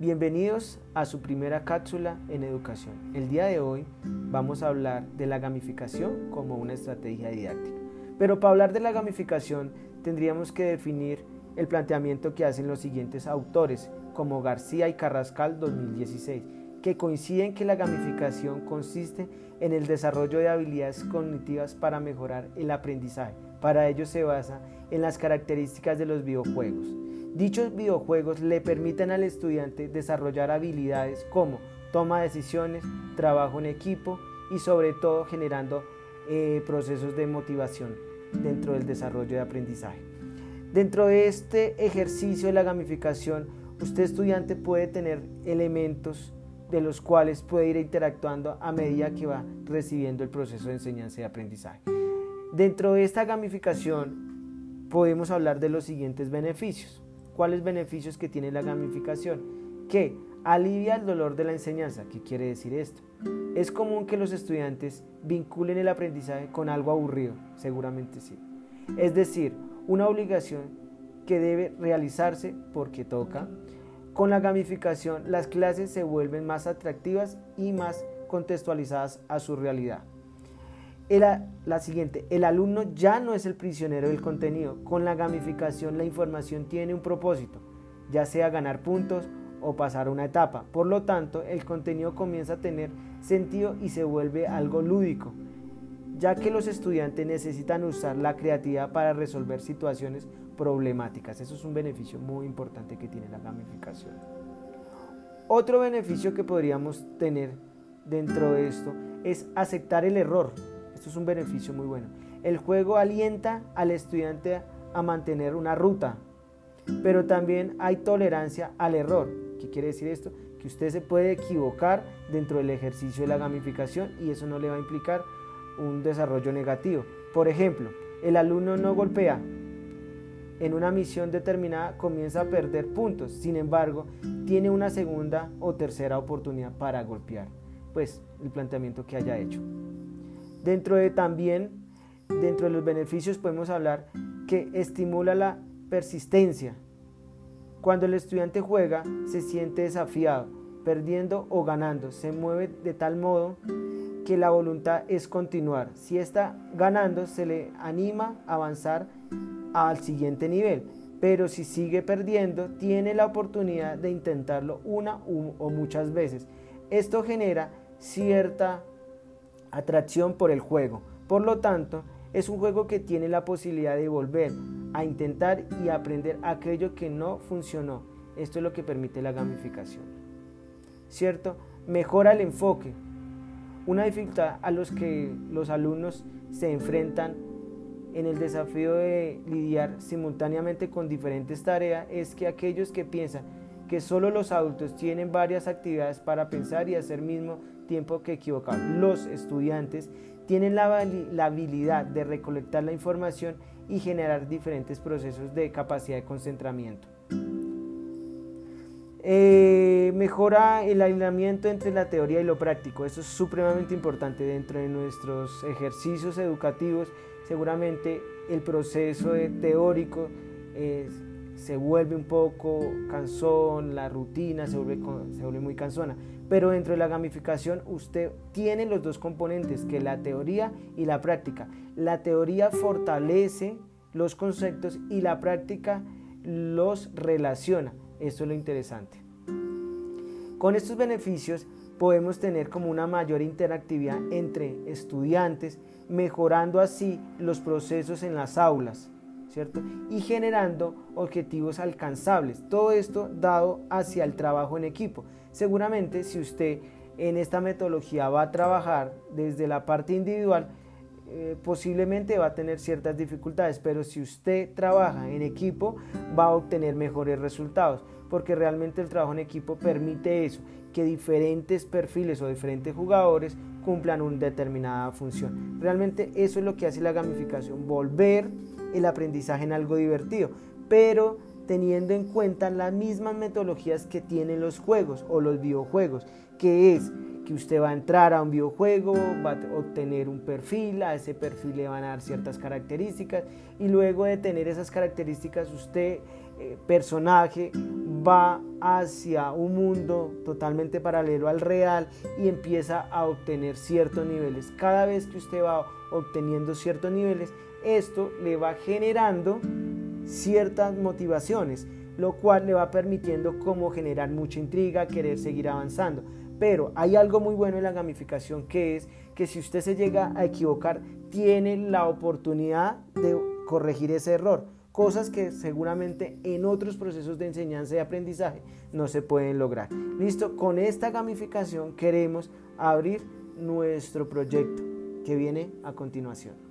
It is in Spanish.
Bienvenidos a su primera cápsula en educación. El día de hoy vamos a hablar de la gamificación como una estrategia didáctica. Pero para hablar de la gamificación tendríamos que definir el planteamiento que hacen los siguientes autores, como García y Carrascal 2016, que coinciden que la gamificación consiste en el desarrollo de habilidades cognitivas para mejorar el aprendizaje. Para ello se basa en las características de los videojuegos. Dichos videojuegos le permiten al estudiante desarrollar habilidades como toma de decisiones, trabajo en equipo y sobre todo generando eh, procesos de motivación dentro del desarrollo de aprendizaje. Dentro de este ejercicio de la gamificación, usted estudiante puede tener elementos de los cuales puede ir interactuando a medida que va recibiendo el proceso de enseñanza y aprendizaje. Dentro de esta gamificación podemos hablar de los siguientes beneficios. ¿Cuáles beneficios que tiene la gamificación? Que alivia el dolor de la enseñanza. ¿Qué quiere decir esto? Es común que los estudiantes vinculen el aprendizaje con algo aburrido, seguramente sí. Es decir, una obligación que debe realizarse porque toca. Con la gamificación las clases se vuelven más atractivas y más contextualizadas a su realidad la siguiente, el alumno ya no es el prisionero del contenido. Con la gamificación la información tiene un propósito, ya sea ganar puntos o pasar una etapa. Por lo tanto, el contenido comienza a tener sentido y se vuelve algo lúdico, ya que los estudiantes necesitan usar la creatividad para resolver situaciones problemáticas. Eso es un beneficio muy importante que tiene la gamificación. Otro beneficio que podríamos tener dentro de esto es aceptar el error. Esto es un beneficio muy bueno. El juego alienta al estudiante a mantener una ruta, pero también hay tolerancia al error. ¿Qué quiere decir esto? Que usted se puede equivocar dentro del ejercicio de la gamificación y eso no le va a implicar un desarrollo negativo. Por ejemplo, el alumno no golpea. En una misión determinada comienza a perder puntos, sin embargo, tiene una segunda o tercera oportunidad para golpear. Pues el planteamiento que haya hecho. Dentro de también, dentro de los beneficios podemos hablar que estimula la persistencia. Cuando el estudiante juega, se siente desafiado, perdiendo o ganando. Se mueve de tal modo que la voluntad es continuar. Si está ganando, se le anima a avanzar al siguiente nivel. Pero si sigue perdiendo, tiene la oportunidad de intentarlo una o muchas veces. Esto genera cierta atracción por el juego. Por lo tanto, es un juego que tiene la posibilidad de volver a intentar y aprender aquello que no funcionó. Esto es lo que permite la gamificación. ¿Cierto? Mejora el enfoque. Una dificultad a los que los alumnos se enfrentan en el desafío de lidiar simultáneamente con diferentes tareas es que aquellos que piensan que solo los adultos tienen varias actividades para pensar y hacer mismo tiempo que equivocar. Los estudiantes tienen la, habilidad de recolectar la información y generar diferentes procesos de capacidad de concentramiento. Eh, mejora el alineamiento entre la teoría y lo práctico. Eso es supremamente importante dentro de nuestros ejercicios educativos. Seguramente el proceso teórico se vuelve un poco cansón, la rutina se vuelve, se vuelve muy cansona. Pero dentro de la gamificación usted tiene los dos componentes, que la teoría y la práctica. La teoría fortalece los conceptos y la práctica los relaciona. Esto es lo interesante. Con estos beneficios podemos tener como una mayor interactividad entre estudiantes, mejorando así los procesos en las aulas, ¿cierto? Y generando objetivos alcanzables. Todo esto dado hacia el trabajo en equipo. Seguramente si usted en esta metodología va a trabajar desde la parte individual, eh, posiblemente va a tener ciertas dificultades, pero si usted trabaja en equipo va a obtener mejores resultados, porque realmente el trabajo en equipo permite eso, que diferentes perfiles o diferentes jugadores cumplan una determinada función. Realmente eso es lo que hace la gamificación, volver el aprendizaje en algo divertido, pero teniendo en cuenta las mismas metodologías que tienen los juegos o los videojuegos, que es que usted va a entrar a un videojuego, va a obtener un perfil, a ese perfil le van a dar ciertas características y luego de tener esas características usted, eh, personaje, va hacia un mundo totalmente paralelo al real y empieza a obtener ciertos niveles. Cada vez que usted va obteniendo ciertos niveles, esto le va generando ciertas motivaciones, lo cual le va permitiendo como generar mucha intriga, querer seguir avanzando. Pero hay algo muy bueno en la gamificación que es que si usted se llega a equivocar, tiene la oportunidad de corregir ese error cosas que seguramente en otros procesos de enseñanza y aprendizaje no se pueden lograr. Listo, con esta gamificación queremos abrir nuestro proyecto que viene a continuación.